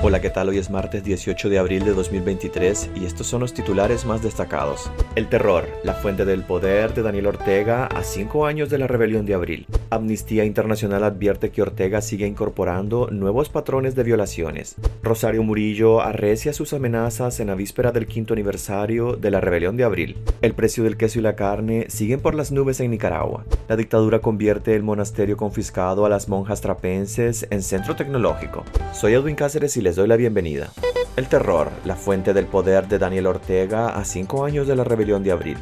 Hola, ¿qué tal? Hoy es martes 18 de abril de 2023 y estos son los titulares más destacados. El terror, la fuente del poder de Daniel Ortega a cinco años de la rebelión de abril. Amnistía Internacional advierte que Ortega sigue incorporando nuevos patrones de violaciones. Rosario Murillo arrecia sus amenazas en la víspera del quinto aniversario de la rebelión de abril. El precio del queso y la carne siguen por las nubes en Nicaragua. La dictadura convierte el monasterio confiscado a las monjas trapenses en centro tecnológico. Soy Edwin Cáceres y les doy la bienvenida. El terror, la fuente del poder de Daniel Ortega a cinco años de la rebelión de abril.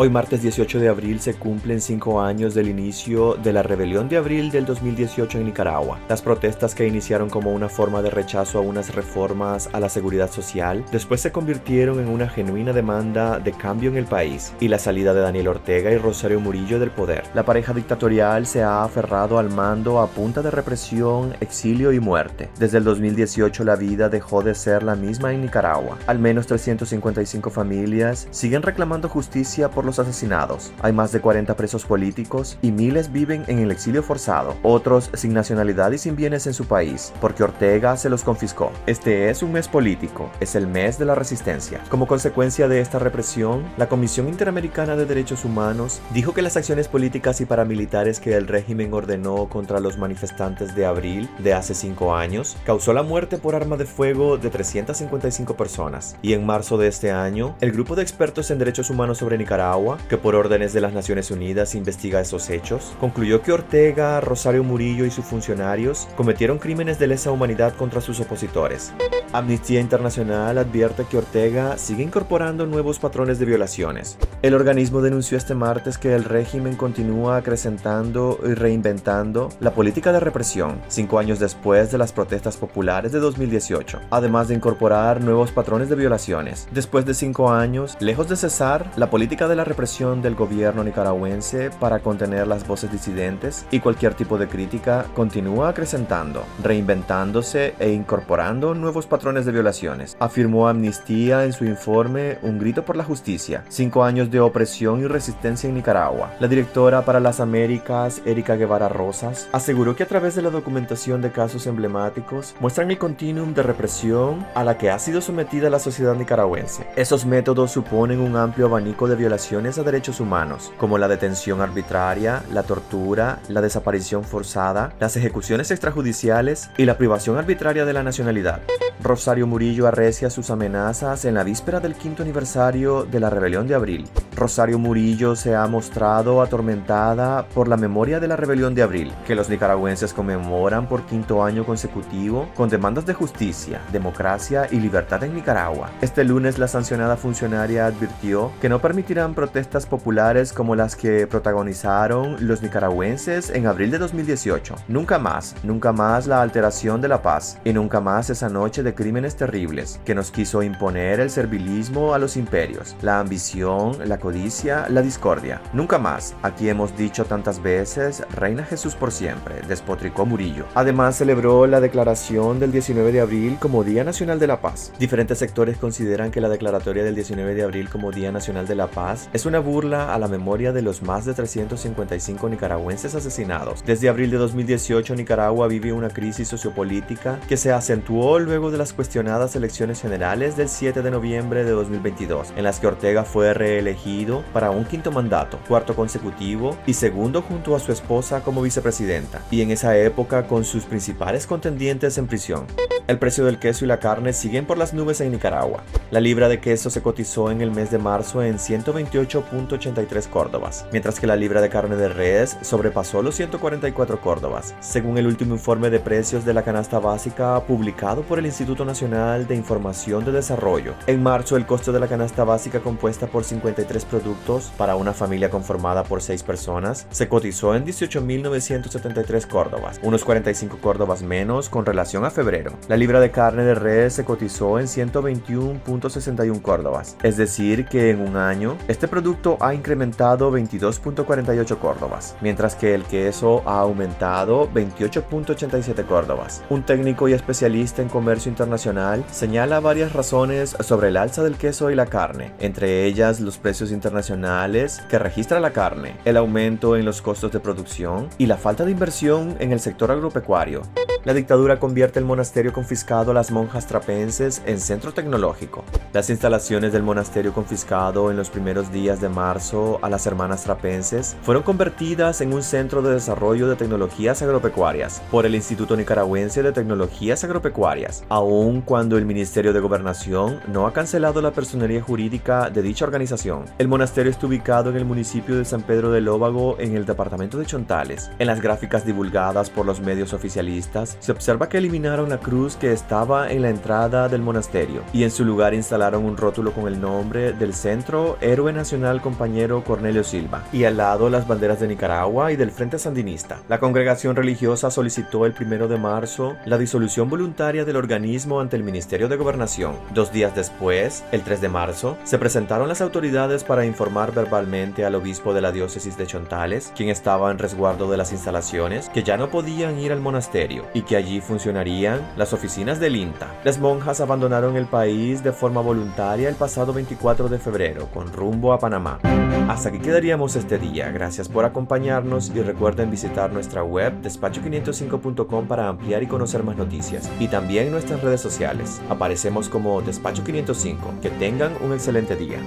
Hoy martes 18 de abril se cumplen cinco años del inicio de la rebelión de abril del 2018 en Nicaragua. Las protestas que iniciaron como una forma de rechazo a unas reformas a la seguridad social, después se convirtieron en una genuina demanda de cambio en el país y la salida de Daniel Ortega y Rosario Murillo del poder. La pareja dictatorial se ha aferrado al mando a punta de represión, exilio y muerte. Desde el 2018 la vida dejó de ser la misma en Nicaragua. Al menos 355 familias siguen reclamando justicia por los asesinados. Hay más de 40 presos políticos y miles viven en el exilio forzado, otros sin nacionalidad y sin bienes en su país, porque Ortega se los confiscó. Este es un mes político, es el mes de la resistencia. Como consecuencia de esta represión, la Comisión Interamericana de Derechos Humanos dijo que las acciones políticas y paramilitares que el régimen ordenó contra los manifestantes de abril de hace cinco años causó la muerte por arma de fuego de 355 personas. Y en marzo de este año, el grupo de expertos en derechos humanos sobre Nicaragua que por órdenes de las Naciones Unidas investiga esos hechos, concluyó que Ortega, Rosario Murillo y sus funcionarios cometieron crímenes de lesa humanidad contra sus opositores. Amnistía Internacional advierte que Ortega sigue incorporando nuevos patrones de violaciones. El organismo denunció este martes que el régimen continúa acrecentando y reinventando la política de represión cinco años después de las protestas populares de 2018, además de incorporar nuevos patrones de violaciones. Después de cinco años, lejos de cesar, la política de la represión del gobierno nicaragüense para contener las voces disidentes y cualquier tipo de crítica continúa acrecentando, reinventándose e incorporando nuevos patrones de violaciones, afirmó Amnistía en su informe Un grito por la justicia, cinco años de opresión y resistencia en Nicaragua. La directora para las Américas, Erika Guevara Rosas, aseguró que a través de la documentación de casos emblemáticos muestran el continuum de represión a la que ha sido sometida la sociedad nicaragüense. Esos métodos suponen un amplio abanico de violaciones a derechos humanos, como la detención arbitraria, la tortura, la desaparición forzada, las ejecuciones extrajudiciales y la privación arbitraria de la nacionalidad. Rosario Murillo arrecia sus amenazas en la víspera del quinto aniversario de la rebelión de abril. Rosario Murillo se ha mostrado atormentada por la memoria de la rebelión de abril, que los nicaragüenses conmemoran por quinto año consecutivo con demandas de justicia, democracia y libertad en Nicaragua. Este lunes la sancionada funcionaria advirtió que no permitirán protestas populares como las que protagonizaron los nicaragüenses en abril de 2018. Nunca más, nunca más la alteración de la paz y nunca más esa noche de crímenes terribles que nos quiso imponer el servilismo a los imperios, la ambición, la codicia, la discordia. Nunca más, aquí hemos dicho tantas veces, Reina Jesús por siempre, despotricó Murillo. Además celebró la declaración del 19 de abril como Día Nacional de la Paz. Diferentes sectores consideran que la declaratoria del 19 de abril como Día Nacional de la Paz es una burla a la memoria de los más de 355 nicaragüenses asesinados. Desde abril de 2018 Nicaragua vive una crisis sociopolítica que se acentuó luego de las cuestionadas elecciones generales del 7 de noviembre de 2022, en las que Ortega fue reelegido para un quinto mandato, cuarto consecutivo y segundo junto a su esposa como vicepresidenta, y en esa época con sus principales contendientes en prisión. El precio del queso y la carne siguen por las nubes en Nicaragua. La libra de queso se cotizó en el mes de marzo en 128.83 córdobas, mientras que la libra de carne de res sobrepasó los 144 córdobas, según el último informe de precios de la canasta básica publicado por el Instituto Nacional de Información de Desarrollo. En marzo, el costo de la canasta básica compuesta por 53 productos para una familia conformada por 6 personas se cotizó en 18.973 córdobas, unos 45 córdobas menos con relación a febrero. La libra de carne de res se cotizó en 121.61 córdobas, es decir que en un año este producto ha incrementado 22.48 córdobas, mientras que el queso ha aumentado 28.87 córdobas. Un técnico y especialista en comercio internacional señala varias razones sobre el alza del queso y la carne, entre ellas los precios internacionales que registra la carne, el aumento en los costos de producción y la falta de inversión en el sector agropecuario. La dictadura convierte el monasterio confiscado a las monjas trapenses en centro tecnológico. Las instalaciones del monasterio confiscado en los primeros días de marzo a las hermanas trapenses fueron convertidas en un centro de desarrollo de tecnologías agropecuarias por el Instituto Nicaragüense de Tecnologías Agropecuarias, aun cuando el Ministerio de Gobernación no ha cancelado la personería jurídica de dicha organización. El monasterio está ubicado en el municipio de San Pedro de Lóbago, en el departamento de Chontales. En las gráficas divulgadas por los medios oficialistas, se observa que eliminaron la cruz que estaba en la entrada del monasterio y en su lugar instalaron un rótulo con el nombre del Centro Héroe Nacional Compañero Cornelio Silva y al lado las banderas de Nicaragua y del Frente Sandinista. La congregación religiosa solicitó el primero de marzo la disolución voluntaria del organismo ante el Ministerio de Gobernación. Dos días después, el 3 de marzo, se presentaron las autoridades para informar verbalmente al obispo de la diócesis de Chontales, quien estaba en resguardo de las instalaciones, que ya no podían ir al monasterio y que allí funcionarían las oficinas del INTA. Las monjas abandonaron el país de forma voluntaria el pasado 24 de febrero con rumbo a Panamá. Hasta aquí quedaríamos este día. Gracias por acompañarnos y recuerden visitar nuestra web despacho505.com para ampliar y conocer más noticias y también nuestras redes sociales. Aparecemos como Despacho 505. Que tengan un excelente día.